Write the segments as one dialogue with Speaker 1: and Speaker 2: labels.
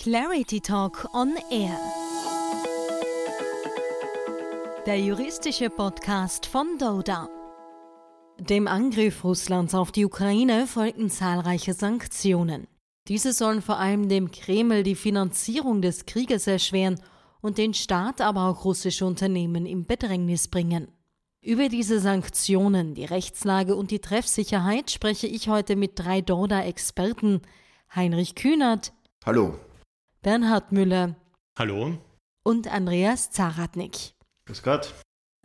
Speaker 1: Clarity Talk on Air. Der juristische Podcast von Doda. Dem Angriff Russlands auf die Ukraine folgten zahlreiche Sanktionen. Diese sollen vor allem dem Kreml die Finanzierung des Krieges erschweren und den Staat, aber auch russische Unternehmen im Bedrängnis bringen. Über diese Sanktionen, die Rechtslage und die Treffsicherheit spreche ich heute mit drei Doda-Experten. Heinrich Kühnert.
Speaker 2: Hallo.
Speaker 1: Bernhard Müller.
Speaker 3: Hallo.
Speaker 1: Und Andreas Zaratnik.
Speaker 2: Grüß Gott.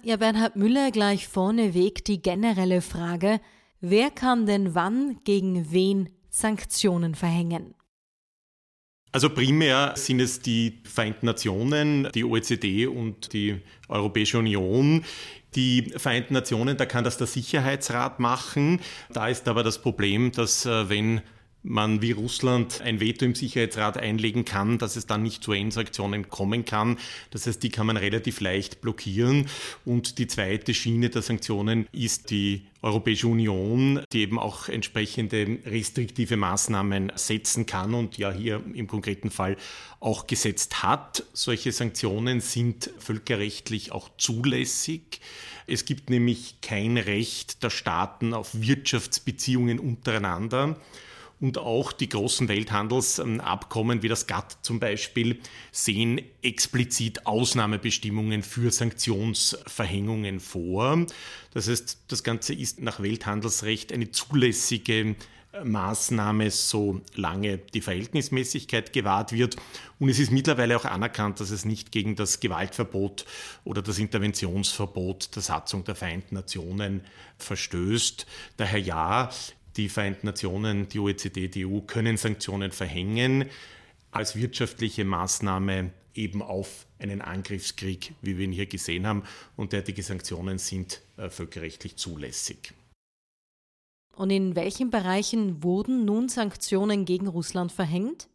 Speaker 1: Ja, Bernhard Müller gleich vorneweg die generelle Frage, wer kann denn wann gegen wen Sanktionen verhängen?
Speaker 3: Also primär sind es die Vereinten Nationen, die OECD und die Europäische Union. Die Vereinten Nationen, da kann das der Sicherheitsrat machen. Da ist aber das Problem, dass äh, wenn man wie Russland ein Veto im Sicherheitsrat einlegen kann, dass es dann nicht zu UN-Sanktionen kommen kann. Das heißt, die kann man relativ leicht blockieren. Und die zweite Schiene der Sanktionen ist die Europäische Union, die eben auch entsprechende restriktive Maßnahmen setzen kann und ja hier im konkreten Fall auch gesetzt hat. Solche Sanktionen sind völkerrechtlich auch zulässig. Es gibt nämlich kein Recht der Staaten auf Wirtschaftsbeziehungen untereinander. Und auch die großen Welthandelsabkommen wie das GATT zum Beispiel sehen explizit Ausnahmebestimmungen für Sanktionsverhängungen vor. Das heißt, das Ganze ist nach Welthandelsrecht eine zulässige Maßnahme, solange die Verhältnismäßigkeit gewahrt wird. Und es ist mittlerweile auch anerkannt, dass es nicht gegen das Gewaltverbot oder das Interventionsverbot der Satzung der Vereinten Nationen verstößt. Daher ja, die Vereinten Nationen, die OECD, die EU können Sanktionen verhängen als wirtschaftliche Maßnahme eben auf einen Angriffskrieg, wie wir ihn hier gesehen haben. Und derartige Sanktionen sind äh, völkerrechtlich zulässig.
Speaker 1: Und in welchen Bereichen wurden nun Sanktionen gegen Russland verhängt?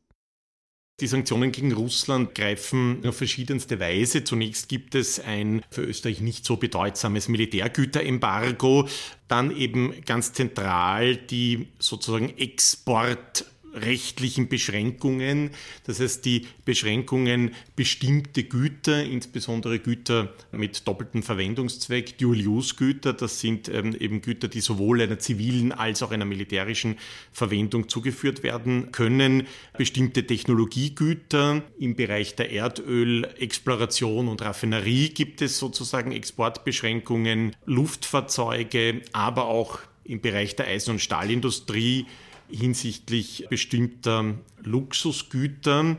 Speaker 3: Die Sanktionen gegen Russland greifen auf verschiedenste Weise. Zunächst gibt es ein für Österreich nicht so bedeutsames Militärgüterembargo, dann eben ganz zentral die sozusagen Export rechtlichen Beschränkungen. Das heißt, die Beschränkungen bestimmte Güter, insbesondere Güter mit doppeltem Verwendungszweck, Dual-Use-Güter, das sind ähm, eben Güter, die sowohl einer zivilen als auch einer militärischen Verwendung zugeführt werden können. Bestimmte Technologiegüter im Bereich der Erdölexploration und Raffinerie gibt es sozusagen Exportbeschränkungen, Luftfahrzeuge, aber auch im Bereich der Eisen- und Stahlindustrie hinsichtlich bestimmter Luxusgüter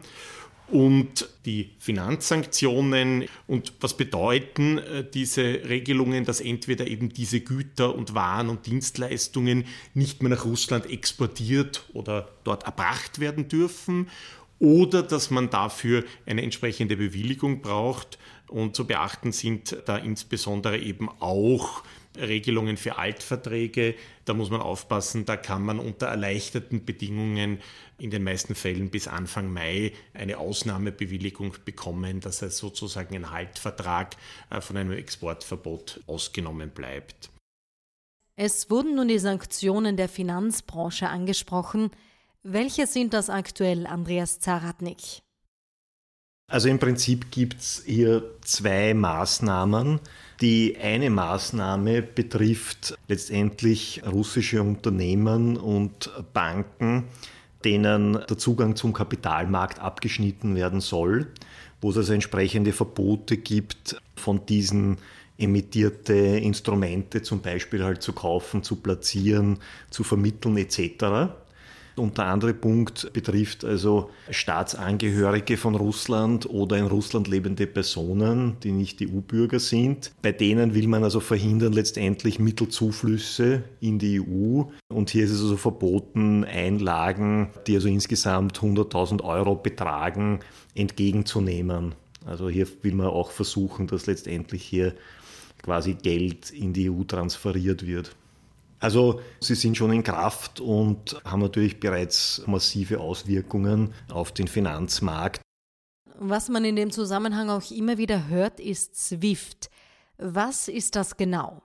Speaker 3: und die Finanzsanktionen. Und was bedeuten äh, diese Regelungen, dass entweder eben diese Güter und Waren und Dienstleistungen nicht mehr nach Russland exportiert oder dort erbracht werden dürfen oder dass man dafür eine entsprechende Bewilligung braucht. Und zu beachten sind da insbesondere eben auch Regelungen für Altverträge. Da muss man aufpassen, da kann man unter erleichterten Bedingungen in den meisten Fällen bis Anfang Mai eine Ausnahmebewilligung bekommen, dass er sozusagen ein Haltvertrag äh, von einem Exportverbot ausgenommen bleibt.
Speaker 1: Es wurden nun die Sanktionen der Finanzbranche angesprochen. Welche sind das aktuell, Andreas Zaratnik?
Speaker 2: Also im Prinzip gibt es hier zwei Maßnahmen. Die eine Maßnahme betrifft letztendlich russische Unternehmen und Banken, denen der Zugang zum Kapitalmarkt abgeschnitten werden soll, wo es also entsprechende Verbote gibt, von diesen emittierte Instrumente zum Beispiel halt zu kaufen, zu platzieren, zu vermitteln etc. Und der andere Punkt betrifft also Staatsangehörige von Russland oder in Russland lebende Personen, die nicht EU-Bürger sind. Bei denen will man also verhindern letztendlich Mittelzuflüsse in die EU. Und hier ist es also verboten, Einlagen, die also insgesamt 100.000 Euro betragen, entgegenzunehmen. Also hier will man auch versuchen, dass letztendlich hier quasi Geld in die EU transferiert wird. Also sie sind schon in Kraft und haben natürlich bereits massive Auswirkungen auf den Finanzmarkt.
Speaker 1: Was man in dem Zusammenhang auch immer wieder hört, ist SWIFT. Was ist das genau?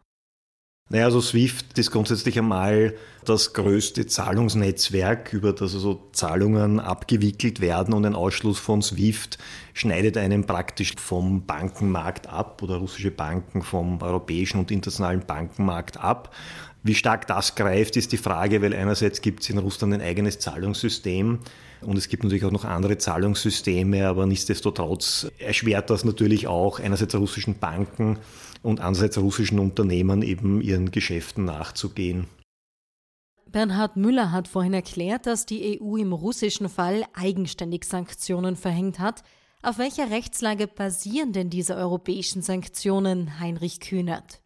Speaker 2: Naja, also SWIFT ist grundsätzlich einmal das größte Zahlungsnetzwerk, über das also Zahlungen abgewickelt werden und ein Ausschluss von SWIFT schneidet einen praktisch vom Bankenmarkt ab oder russische Banken vom europäischen und internationalen Bankenmarkt ab. Wie stark das greift, ist die Frage, weil einerseits gibt es in Russland ein eigenes Zahlungssystem und es gibt natürlich auch noch andere Zahlungssysteme, aber nichtsdestotrotz erschwert das natürlich auch einerseits russischen Banken und andererseits russischen Unternehmen eben ihren Geschäften nachzugehen.
Speaker 1: Bernhard Müller hat vorhin erklärt, dass die EU im russischen Fall eigenständig Sanktionen verhängt hat. Auf welcher Rechtslage basieren denn diese europäischen Sanktionen, Heinrich Kühnert?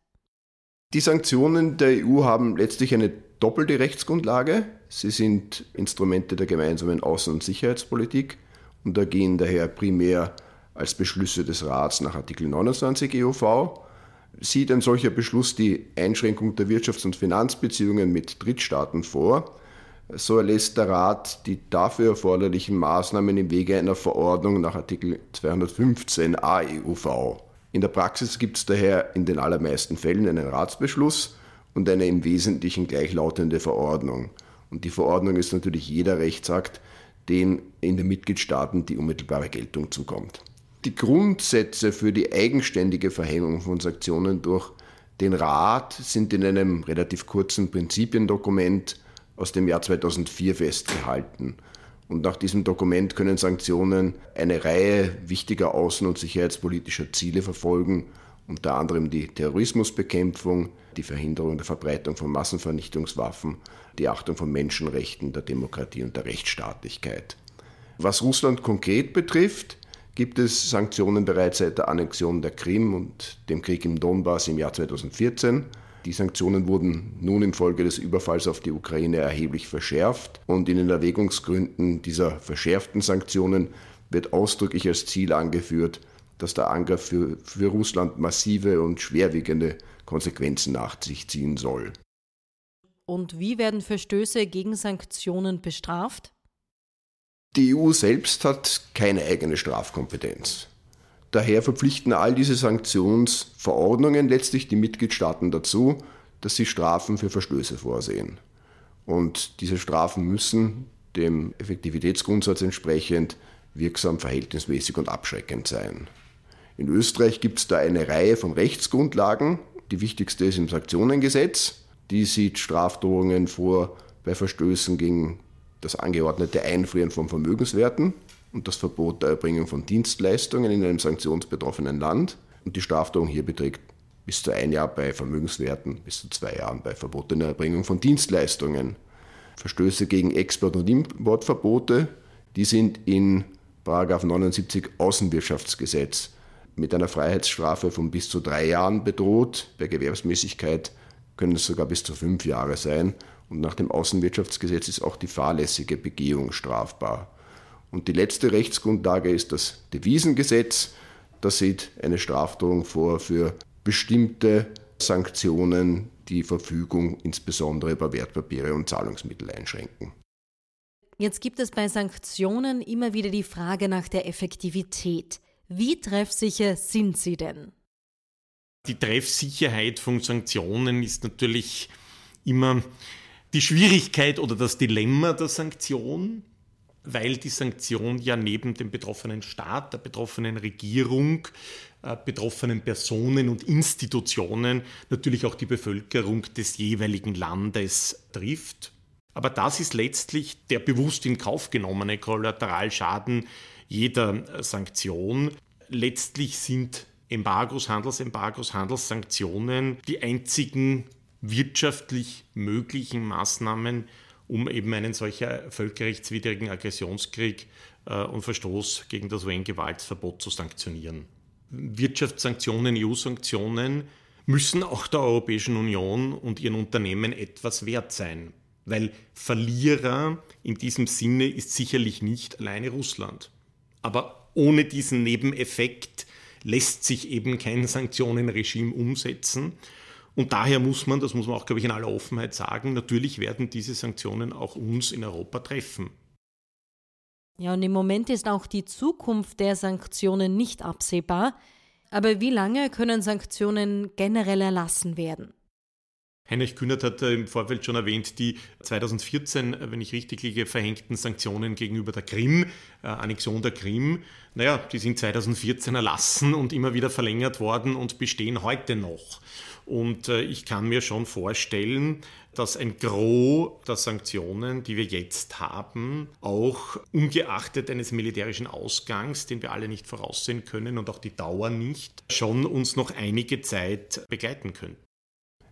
Speaker 4: Die Sanktionen der EU haben letztlich eine doppelte Rechtsgrundlage. Sie sind Instrumente der gemeinsamen Außen- und Sicherheitspolitik und ergehen daher primär als Beschlüsse des Rats nach Artikel 29 EUV. Sieht ein solcher Beschluss die Einschränkung der Wirtschafts- und Finanzbeziehungen mit Drittstaaten vor, so erlässt der Rat die dafür erforderlichen Maßnahmen im Wege einer Verordnung nach Artikel 215 AEUV. In der Praxis gibt es daher in den allermeisten Fällen einen Ratsbeschluss und eine im Wesentlichen gleichlautende Verordnung. Und die Verordnung ist natürlich jeder Rechtsakt, den in den Mitgliedstaaten die unmittelbare Geltung zukommt. Die Grundsätze für die eigenständige Verhängung von Sanktionen durch den Rat sind in einem relativ kurzen Prinzipiendokument aus dem Jahr 2004 festgehalten. Und nach diesem Dokument können Sanktionen eine Reihe wichtiger außen- und sicherheitspolitischer Ziele verfolgen, unter anderem die Terrorismusbekämpfung, die Verhinderung der Verbreitung von Massenvernichtungswaffen, die Achtung von Menschenrechten, der Demokratie und der Rechtsstaatlichkeit. Was Russland konkret betrifft, gibt es Sanktionen bereits seit der Annexion der Krim und dem Krieg im Donbass im Jahr 2014. Die Sanktionen wurden nun infolge des Überfalls auf die Ukraine erheblich verschärft und in den Erwägungsgründen dieser verschärften Sanktionen wird ausdrücklich als Ziel angeführt, dass der Angriff für, für Russland massive und schwerwiegende Konsequenzen nach sich ziehen soll.
Speaker 1: Und wie werden Verstöße gegen Sanktionen bestraft?
Speaker 4: Die EU selbst hat keine eigene Strafkompetenz. Daher verpflichten all diese Sanktionsverordnungen letztlich die Mitgliedstaaten dazu, dass sie Strafen für Verstöße vorsehen. Und diese Strafen müssen dem Effektivitätsgrundsatz entsprechend wirksam, verhältnismäßig und abschreckend sein. In Österreich gibt es da eine Reihe von Rechtsgrundlagen. Die wichtigste ist im Sanktionengesetz. Die sieht Strafdrohungen vor bei Verstößen gegen das angeordnete Einfrieren von Vermögenswerten und das Verbot der Erbringung von Dienstleistungen in einem sanktionsbetroffenen Land. Und die Strafdrohung hier beträgt bis zu ein Jahr bei Vermögenswerten, bis zu zwei Jahren bei verbotener Erbringung von Dienstleistungen. Verstöße gegen Export- und Importverbote, die sind in 79 Außenwirtschaftsgesetz mit einer Freiheitsstrafe von bis zu drei Jahren bedroht. Bei Gewerbsmäßigkeit können es sogar bis zu fünf Jahre sein. Und nach dem Außenwirtschaftsgesetz ist auch die fahrlässige Begehung strafbar. Und die letzte Rechtsgrundlage ist das Devisengesetz. Das sieht eine Strafdrohung vor für bestimmte Sanktionen, die Verfügung insbesondere über Wertpapiere und Zahlungsmittel einschränken.
Speaker 1: Jetzt gibt es bei Sanktionen immer wieder die Frage nach der Effektivität. Wie treffsicher sind sie denn?
Speaker 3: Die Treffsicherheit von Sanktionen ist natürlich immer die Schwierigkeit oder das Dilemma der Sanktion weil die Sanktion ja neben dem betroffenen Staat, der betroffenen Regierung, äh, betroffenen Personen und Institutionen natürlich auch die Bevölkerung des jeweiligen Landes trifft. Aber das ist letztlich der bewusst in Kauf genommene Kollateralschaden jeder Sanktion. Letztlich sind Embargos, Handelsembargos, Handelssanktionen die einzigen wirtschaftlich möglichen Maßnahmen, um eben einen solcher völkerrechtswidrigen Aggressionskrieg äh, und Verstoß gegen das UN-Gewaltverbot zu sanktionieren. Wirtschaftssanktionen, EU-Sanktionen müssen auch der Europäischen Union und ihren Unternehmen etwas wert sein, weil Verlierer in diesem Sinne ist sicherlich nicht alleine Russland. Aber ohne diesen Nebeneffekt lässt sich eben kein Sanktionenregime umsetzen. Und daher muss man, das muss man auch, glaube ich, in aller Offenheit sagen, natürlich werden diese Sanktionen auch uns in Europa treffen.
Speaker 1: Ja, und im Moment ist auch die Zukunft der Sanktionen nicht absehbar. Aber wie lange können Sanktionen generell erlassen werden?
Speaker 3: Heinrich Kühnert hat im Vorfeld schon erwähnt, die 2014, wenn ich richtig liege, verhängten Sanktionen gegenüber der Krim, äh, Annexion der Krim. Naja, die sind 2014 erlassen und immer wieder verlängert worden und bestehen heute noch. Und äh, ich kann mir schon vorstellen, dass ein Gros der Sanktionen, die wir jetzt haben, auch ungeachtet eines militärischen Ausgangs, den wir alle nicht voraussehen können und auch die Dauer nicht, schon uns noch einige Zeit begleiten könnten.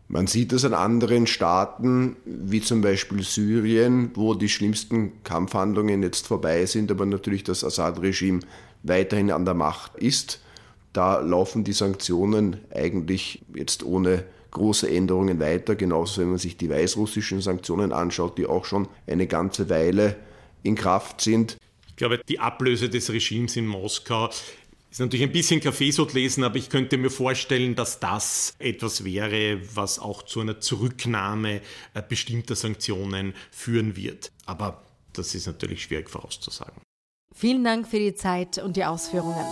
Speaker 4: Man sieht das an anderen Staaten, wie zum Beispiel Syrien, wo die schlimmsten Kampfhandlungen jetzt vorbei sind, aber natürlich das Assad-Regime weiterhin an der Macht ist. Da laufen die Sanktionen eigentlich jetzt ohne große Änderungen weiter, genauso wenn man sich die weißrussischen Sanktionen anschaut, die auch schon eine ganze Weile in Kraft sind.
Speaker 3: Ich glaube, die Ablöse des Regimes in Moskau ist natürlich ein bisschen Kaffeesot lesen, aber ich könnte mir vorstellen, dass das etwas wäre, was auch zu einer Zurücknahme äh, bestimmter Sanktionen führen wird. Aber das ist natürlich schwierig vorauszusagen.
Speaker 1: Vielen Dank für die Zeit und die Ausführungen.